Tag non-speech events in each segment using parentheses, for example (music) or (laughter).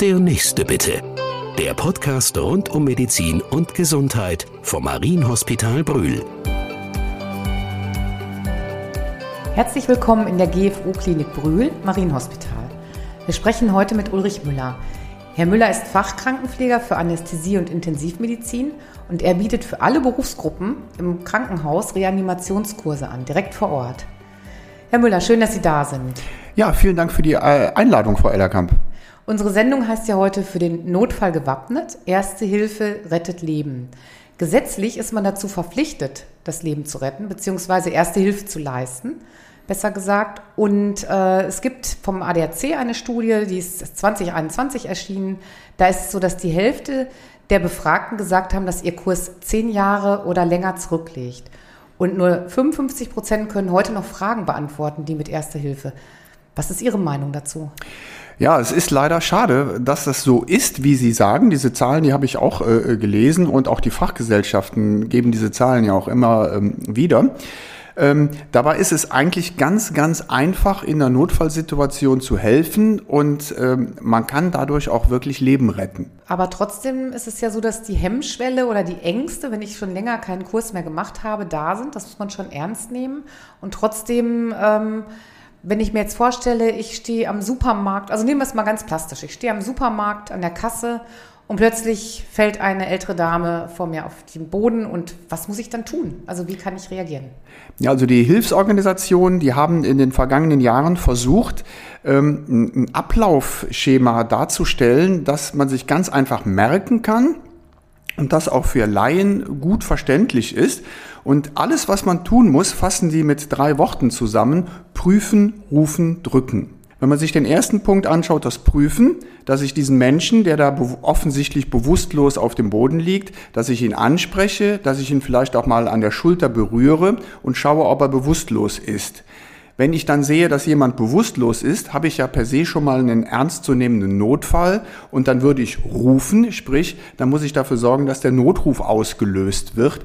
Der nächste bitte. Der Podcast rund um Medizin und Gesundheit vom Marienhospital Brühl. Herzlich willkommen in der GFO-Klinik Brühl, Marienhospital. Wir sprechen heute mit Ulrich Müller. Herr Müller ist Fachkrankenpfleger für Anästhesie und Intensivmedizin und er bietet für alle Berufsgruppen im Krankenhaus Reanimationskurse an, direkt vor Ort. Herr Müller, schön, dass Sie da sind. Ja, vielen Dank für die äh, Einladung, Frau Ellerkamp. Unsere Sendung heißt ja heute für den Notfall gewappnet. Erste Hilfe rettet Leben. Gesetzlich ist man dazu verpflichtet, das Leben zu retten, beziehungsweise erste Hilfe zu leisten besser gesagt. Und äh, es gibt vom ADAC eine Studie, die ist 2021 erschienen. Da ist es so, dass die Hälfte der Befragten gesagt haben, dass ihr Kurs zehn Jahre oder länger zurückliegt. Und nur 55 Prozent können heute noch Fragen beantworten, die mit Erster Hilfe. Was ist Ihre Meinung dazu? Ja, es ist leider schade, dass das so ist, wie Sie sagen. Diese Zahlen, die habe ich auch äh, gelesen und auch die Fachgesellschaften geben diese Zahlen ja auch immer ähm, wieder. Ähm, dabei ist es eigentlich ganz, ganz einfach, in einer Notfallsituation zu helfen und ähm, man kann dadurch auch wirklich Leben retten. Aber trotzdem ist es ja so, dass die Hemmschwelle oder die Ängste, wenn ich schon länger keinen Kurs mehr gemacht habe, da sind. Das muss man schon ernst nehmen. Und trotzdem, ähm, wenn ich mir jetzt vorstelle, ich stehe am Supermarkt, also nehmen wir es mal ganz plastisch, ich stehe am Supermarkt an der Kasse und plötzlich fällt eine ältere Dame vor mir auf den Boden und was muss ich dann tun? Also wie kann ich reagieren? Ja, also die Hilfsorganisationen, die haben in den vergangenen Jahren versucht, ähm, ein Ablaufschema darzustellen, dass man sich ganz einfach merken kann und das auch für Laien gut verständlich ist. Und alles, was man tun muss, fassen die mit drei Worten zusammen. Prüfen, rufen, drücken. Wenn man sich den ersten Punkt anschaut, das Prüfen, dass ich diesen Menschen, der da offensichtlich bewusstlos auf dem Boden liegt, dass ich ihn anspreche, dass ich ihn vielleicht auch mal an der Schulter berühre und schaue, ob er bewusstlos ist. Wenn ich dann sehe, dass jemand bewusstlos ist, habe ich ja per se schon mal einen ernstzunehmenden Notfall und dann würde ich rufen, sprich, dann muss ich dafür sorgen, dass der Notruf ausgelöst wird.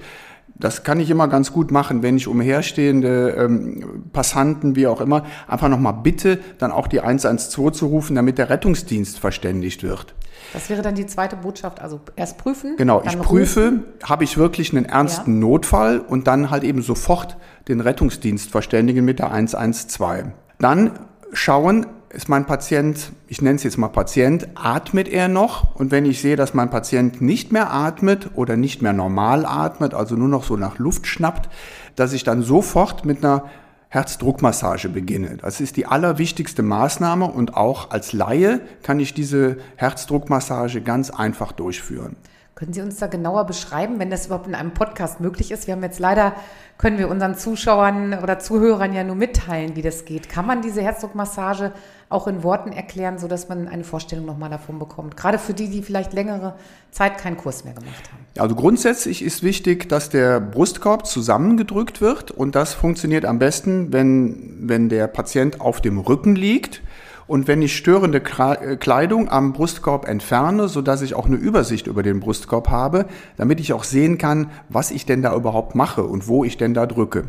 Das kann ich immer ganz gut machen, wenn ich umherstehende ähm, Passanten, wie auch immer, einfach nochmal bitte, dann auch die 112 zu rufen, damit der Rettungsdienst verständigt wird. Das wäre dann die zweite Botschaft, also erst prüfen. Genau, ich prüfe, habe ich wirklich einen ernsten ja. Notfall und dann halt eben sofort den Rettungsdienst verständigen mit der 112. Dann schauen, ist mein Patient, ich nenne es jetzt mal Patient, atmet er noch? Und wenn ich sehe, dass mein Patient nicht mehr atmet oder nicht mehr normal atmet, also nur noch so nach Luft schnappt, dass ich dann sofort mit einer Herzdruckmassage beginne. Das ist die allerwichtigste Maßnahme und auch als Laie kann ich diese Herzdruckmassage ganz einfach durchführen. Können Sie uns da genauer beschreiben, wenn das überhaupt in einem Podcast möglich ist? Wir haben jetzt leider, können wir unseren Zuschauern oder Zuhörern ja nur mitteilen, wie das geht. Kann man diese Herzdruckmassage auch in Worten erklären, sodass man eine Vorstellung nochmal davon bekommt? Gerade für die, die vielleicht längere Zeit keinen Kurs mehr gemacht haben. Also grundsätzlich ist wichtig, dass der Brustkorb zusammengedrückt wird und das funktioniert am besten, wenn, wenn der Patient auf dem Rücken liegt und wenn ich störende äh, Kleidung am Brustkorb entferne, so dass ich auch eine Übersicht über den Brustkorb habe, damit ich auch sehen kann, was ich denn da überhaupt mache und wo ich denn da drücke.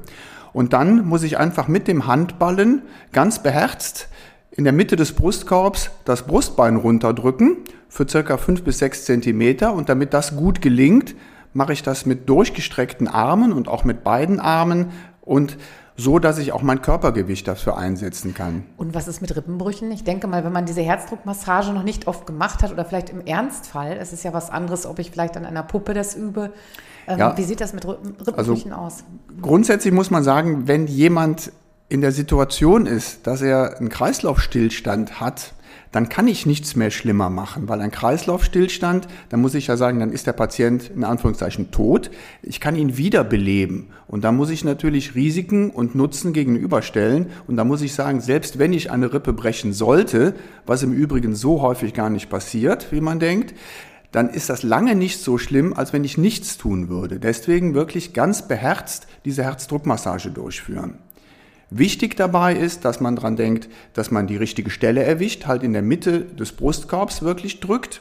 Und dann muss ich einfach mit dem Handballen ganz beherzt in der Mitte des Brustkorbs das Brustbein runterdrücken für circa fünf bis sechs Zentimeter. Und damit das gut gelingt, mache ich das mit durchgestreckten Armen und auch mit beiden Armen und so dass ich auch mein Körpergewicht dafür einsetzen kann. Und was ist mit Rippenbrüchen? Ich denke mal, wenn man diese Herzdruckmassage noch nicht oft gemacht hat oder vielleicht im Ernstfall, es ist ja was anderes, ob ich vielleicht an einer Puppe das übe. Ähm, ja. Wie sieht das mit Rippenbrüchen also, aus? Grundsätzlich muss man sagen, wenn jemand in der Situation ist, dass er einen Kreislaufstillstand hat, dann kann ich nichts mehr schlimmer machen, weil ein Kreislaufstillstand, dann muss ich ja sagen, dann ist der Patient in Anführungszeichen tot. Ich kann ihn wiederbeleben und da muss ich natürlich Risiken und Nutzen gegenüberstellen und da muss ich sagen, selbst wenn ich eine Rippe brechen sollte, was im Übrigen so häufig gar nicht passiert, wie man denkt, dann ist das lange nicht so schlimm, als wenn ich nichts tun würde. Deswegen wirklich ganz beherzt diese Herzdruckmassage durchführen. Wichtig dabei ist, dass man dran denkt, dass man die richtige Stelle erwischt, halt in der Mitte des Brustkorbs wirklich drückt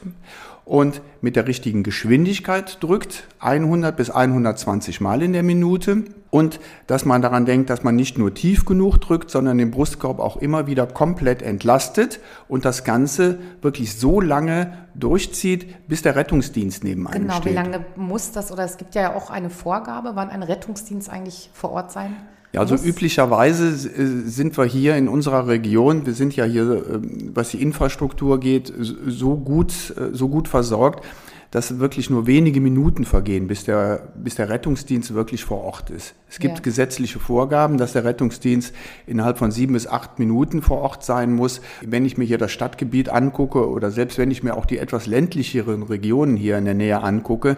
und mit der richtigen Geschwindigkeit drückt, 100 bis 120 Mal in der Minute und dass man daran denkt, dass man nicht nur tief genug drückt, sondern den Brustkorb auch immer wieder komplett entlastet und das Ganze wirklich so lange durchzieht, bis der Rettungsdienst neben einem genau, steht. Genau, wie lange muss das, oder es gibt ja auch eine Vorgabe, wann ein Rettungsdienst eigentlich vor Ort sein ja, also üblicherweise äh, sind wir hier in unserer Region, wir sind ja hier, äh, was die Infrastruktur geht, so gut, äh, so gut versorgt, dass wirklich nur wenige Minuten vergehen, bis der, bis der Rettungsdienst wirklich vor Ort ist. Es gibt ja. gesetzliche Vorgaben, dass der Rettungsdienst innerhalb von sieben bis acht Minuten vor Ort sein muss. Wenn ich mir hier das Stadtgebiet angucke oder selbst wenn ich mir auch die etwas ländlicheren Regionen hier in der Nähe angucke,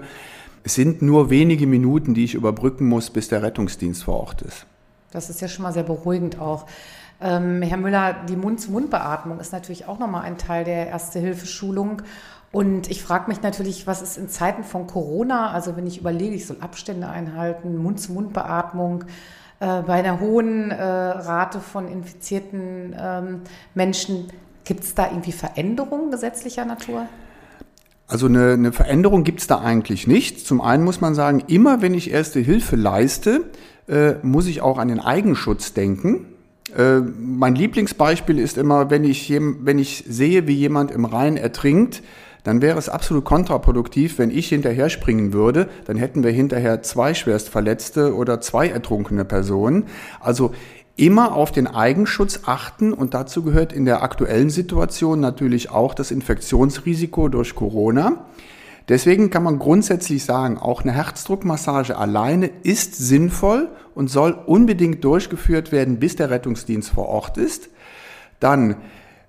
es sind nur wenige Minuten, die ich überbrücken muss, bis der Rettungsdienst vor Ort ist. Das ist ja schon mal sehr beruhigend auch. Ähm, Herr Müller, die Mund-zu-Mund-Beatmung ist natürlich auch nochmal ein Teil der Erste-Hilfe-Schulung. Und ich frage mich natürlich, was ist in Zeiten von Corona, also wenn ich überlege, ich soll Abstände einhalten, Mund-zu-Mund-Beatmung, äh, bei einer hohen äh, Rate von infizierten ähm, Menschen, gibt es da irgendwie Veränderungen gesetzlicher Natur? Also eine, eine Veränderung gibt es da eigentlich nicht. Zum einen muss man sagen, immer wenn ich erste Hilfe leiste, äh, muss ich auch an den Eigenschutz denken. Äh, mein Lieblingsbeispiel ist immer, wenn ich, wenn ich sehe, wie jemand im Rhein ertrinkt, dann wäre es absolut kontraproduktiv, wenn ich hinterher springen würde. Dann hätten wir hinterher zwei Schwerstverletzte oder zwei ertrunkene Personen. Also immer auf den Eigenschutz achten und dazu gehört in der aktuellen Situation natürlich auch das Infektionsrisiko durch Corona. Deswegen kann man grundsätzlich sagen, auch eine Herzdruckmassage alleine ist sinnvoll und soll unbedingt durchgeführt werden, bis der Rettungsdienst vor Ort ist. Dann,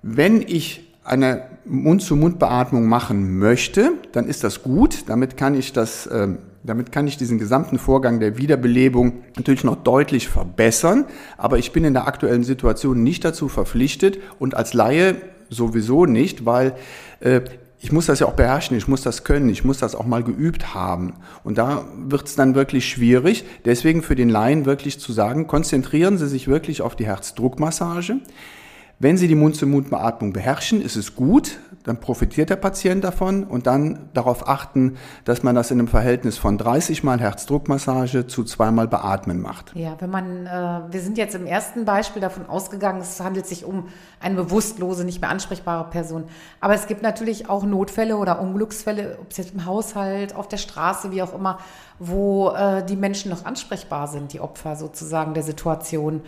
wenn ich eine Mund-zu-Mund-Beatmung machen möchte, dann ist das gut. Damit kann ich das, äh, damit kann ich diesen gesamten Vorgang der Wiederbelebung natürlich noch deutlich verbessern. Aber ich bin in der aktuellen Situation nicht dazu verpflichtet und als Laie sowieso nicht, weil äh, ich muss das ja auch beherrschen, ich muss das können, ich muss das auch mal geübt haben. Und da wird es dann wirklich schwierig. Deswegen für den Laien wirklich zu sagen, konzentrieren Sie sich wirklich auf die Herzdruckmassage. Wenn Sie die Mund-zu-Mund-Beatmung beherrschen, ist es gut, dann profitiert der Patient davon und dann darauf achten, dass man das in einem Verhältnis von 30 Mal Herzdruckmassage zu zweimal Beatmen macht. Ja, wenn man, äh, wir sind jetzt im ersten Beispiel davon ausgegangen, es handelt sich um eine bewusstlose, nicht mehr ansprechbare Person. Aber es gibt natürlich auch Notfälle oder Unglücksfälle, ob es jetzt im Haushalt, auf der Straße, wie auch immer, wo äh, die Menschen noch ansprechbar sind, die Opfer sozusagen der Situation.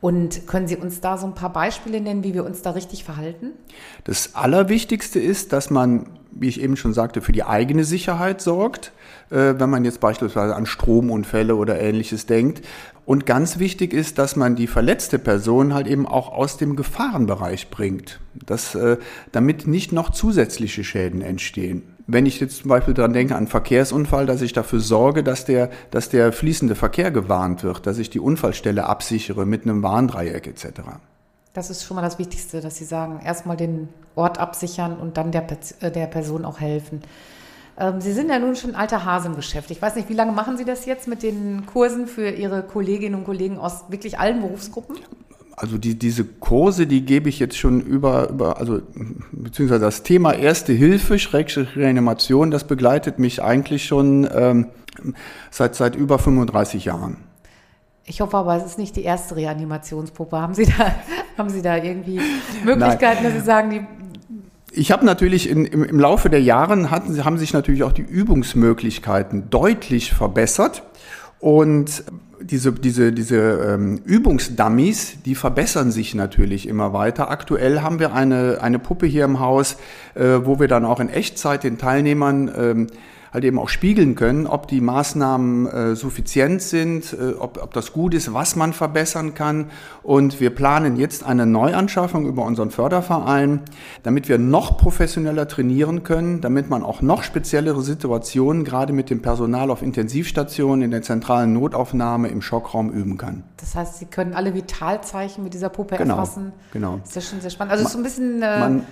Und können Sie uns da so ein paar Beispiele nennen, wie wir uns da richtig verhalten? Das Allerwichtigste ist, dass man, wie ich eben schon sagte, für die eigene Sicherheit sorgt, äh, wenn man jetzt beispielsweise an Stromunfälle oder ähnliches denkt. Und ganz wichtig ist, dass man die verletzte Person halt eben auch aus dem Gefahrenbereich bringt, dass, äh, damit nicht noch zusätzliche Schäden entstehen wenn ich jetzt zum Beispiel daran denke, an Verkehrsunfall, dass ich dafür sorge, dass der, dass der fließende Verkehr gewarnt wird, dass ich die Unfallstelle absichere mit einem Warndreieck etc. Das ist schon mal das Wichtigste, dass Sie sagen, erstmal den Ort absichern und dann der, äh, der Person auch helfen. Ähm, Sie sind ja nun schon alter Hase im Geschäft. Ich weiß nicht, wie lange machen Sie das jetzt mit den Kursen für Ihre Kolleginnen und Kollegen aus wirklich allen Berufsgruppen? Also die, diese Kurse, die gebe ich jetzt schon über, über, also beziehungsweise das Thema Erste Hilfe, Schrägstrich Reanimation, das begleitet mich eigentlich schon ähm, seit, seit über 35 Jahren. Ich hoffe aber, es ist nicht die erste Reanimationspuppe. Haben Sie da, (laughs) haben Sie da irgendwie Möglichkeiten, Nein. dass Sie sagen, die ich habe natürlich in, im, im, Laufe der Jahre hatten, haben sich natürlich auch die Übungsmöglichkeiten deutlich verbessert. Und diese, diese, diese ähm, Übungsdummies, die verbessern sich natürlich immer weiter. Aktuell haben wir eine, eine Puppe hier im Haus, äh, wo wir dann auch in Echtzeit den Teilnehmern ähm, halt eben auch spiegeln können, ob die Maßnahmen äh, suffizient sind, äh, ob, ob das gut ist, was man verbessern kann. Und wir planen jetzt eine Neuanschaffung über unseren Förderverein, damit wir noch professioneller trainieren können, damit man auch noch speziellere Situationen, gerade mit dem Personal auf Intensivstationen, in der zentralen Notaufnahme, im Schockraum üben kann. Das heißt, Sie können alle Vitalzeichen mit dieser Puppe genau, erfassen. Genau. Das ist ja schon sehr spannend. Also es ist so ein bisschen... Äh, man,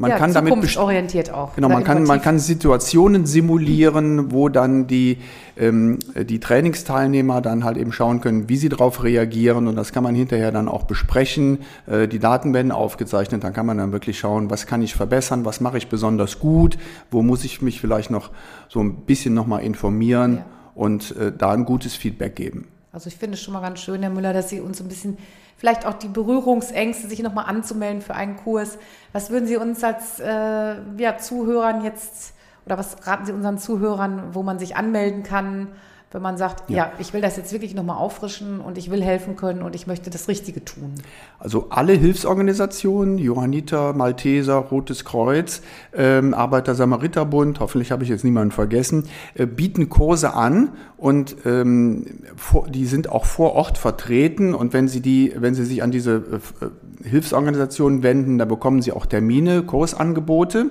Man ja, kann damit zukunftsorientiert auch. Genau, man kann, man kann Situationen simulieren, wo dann die, ähm, die Trainingsteilnehmer dann halt eben schauen können, wie sie darauf reagieren und das kann man hinterher dann auch besprechen. Äh, die Daten werden aufgezeichnet, dann kann man dann wirklich schauen, was kann ich verbessern, was mache ich besonders gut, wo muss ich mich vielleicht noch so ein bisschen nochmal informieren ja. und äh, da ein gutes Feedback geben. Also ich finde es schon mal ganz schön, Herr Müller, dass Sie uns ein bisschen vielleicht auch die Berührungsängste, sich nochmal anzumelden für einen Kurs. Was würden Sie uns als äh, ja, Zuhörern jetzt oder was raten Sie unseren Zuhörern, wo man sich anmelden kann? Wenn man sagt, ja, ja ich will das jetzt wirklich nochmal auffrischen und ich will helfen können und ich möchte das Richtige tun? Also alle Hilfsorganisationen, Johanniter, Malteser, Rotes Kreuz, ähm, Arbeiter-Samariter-Bund, hoffentlich habe ich jetzt niemanden vergessen, äh, bieten Kurse an und ähm, vor, die sind auch vor Ort vertreten und wenn Sie die, wenn Sie sich an diese äh, Hilfsorganisationen wenden, da bekommen Sie auch Termine, Kursangebote.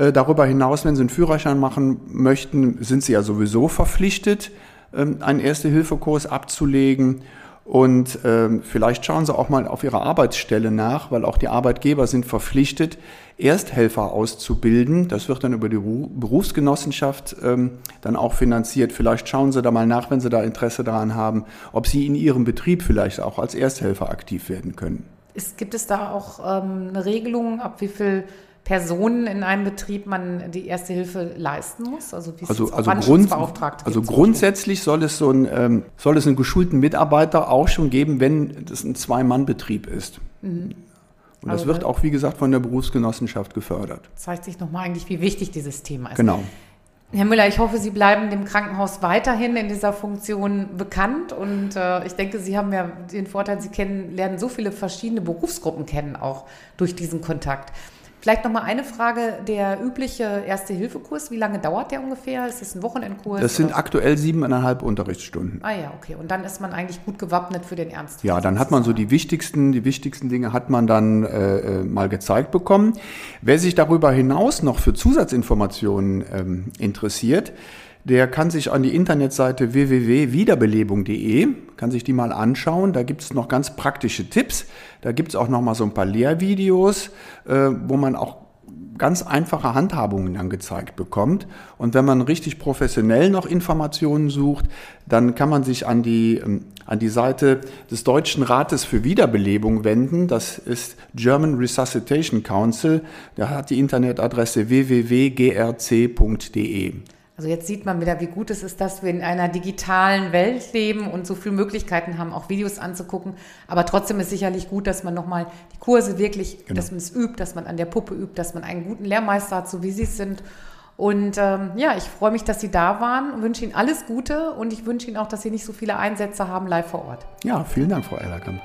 Äh, darüber hinaus, wenn Sie einen Führerschein machen möchten, sind Sie ja sowieso verpflichtet, ähm, einen Erste-Hilfe-Kurs abzulegen. Und ähm, vielleicht schauen Sie auch mal auf Ihrer Arbeitsstelle nach, weil auch die Arbeitgeber sind verpflichtet, Ersthelfer auszubilden. Das wird dann über die Berufsgenossenschaft ähm, dann auch finanziert. Vielleicht schauen Sie da mal nach, wenn Sie da Interesse daran haben, ob Sie in Ihrem Betrieb vielleicht auch als Ersthelfer aktiv werden können. Ist, gibt es da auch ähm, eine Regelung, ab wie viel Personen in einem Betrieb man die erste Hilfe leisten muss? Also, wie also, also, Grund, also grundsätzlich soll es, so ein, ähm, soll es einen geschulten Mitarbeiter auch schon geben, wenn das ein Zwei-Mann-Betrieb ist. Mhm. Und das also, wird auch, wie gesagt, von der Berufsgenossenschaft gefördert. Zeigt sich nochmal eigentlich, wie wichtig dieses Thema ist. Genau. Herr Müller, ich hoffe, Sie bleiben dem Krankenhaus weiterhin in dieser Funktion bekannt. Und äh, ich denke, Sie haben ja den Vorteil, Sie kennen, lernen so viele verschiedene Berufsgruppen kennen, auch durch diesen Kontakt. Vielleicht noch mal eine Frage: Der übliche Erste-Hilfe-Kurs, wie lange dauert der ungefähr? Ist das ein Wochenendkurs? Das sind aktuell siebeneinhalb Unterrichtsstunden. Ah ja, okay. Und dann ist man eigentlich gut gewappnet für den Ernst. Ja, dann hat man so die wichtigsten, die wichtigsten Dinge hat man dann äh, äh, mal gezeigt bekommen. Wer sich darüber hinaus noch für Zusatzinformationen ähm, interessiert, der kann sich an die Internetseite www.wiederbelebung.de, kann sich die mal anschauen. Da gibt es noch ganz praktische Tipps. Da gibt es auch noch mal so ein paar Lehrvideos, äh, wo man auch ganz einfache Handhabungen angezeigt bekommt. Und wenn man richtig professionell noch Informationen sucht, dann kann man sich an die, ähm, an die Seite des Deutschen Rates für Wiederbelebung wenden. Das ist German Resuscitation Council. Da hat die Internetadresse www.grc.de. Also jetzt sieht man wieder, wie gut es ist, dass wir in einer digitalen Welt leben und so viele Möglichkeiten haben, auch Videos anzugucken. Aber trotzdem ist sicherlich gut, dass man nochmal die Kurse wirklich, genau. dass man es übt, dass man an der Puppe übt, dass man einen guten Lehrmeister hat, so wie Sie es sind. Und ähm, ja, ich freue mich, dass Sie da waren und wünsche Ihnen alles Gute und ich wünsche Ihnen auch, dass Sie nicht so viele Einsätze haben live vor Ort. Ja, vielen Dank, Frau Ellerkamp.